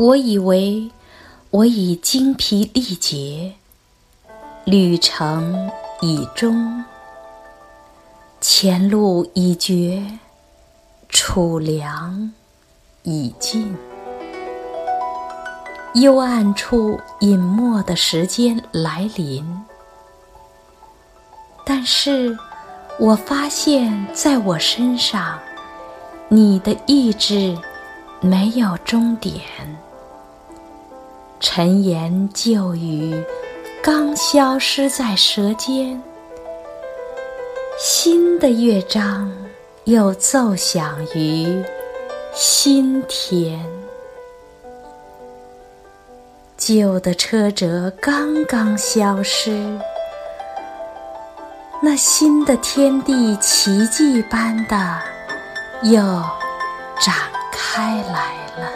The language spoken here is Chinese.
我以为我已精疲力竭，旅程已终，前路已绝，储粮已尽。幽暗处隐没的时间来临，但是我发现，在我身上，你的意志没有终点。陈言旧语刚消失在舌尖，新的乐章又奏响于心田。旧的车辙刚刚消失，那新的天地奇迹般的又展开来了。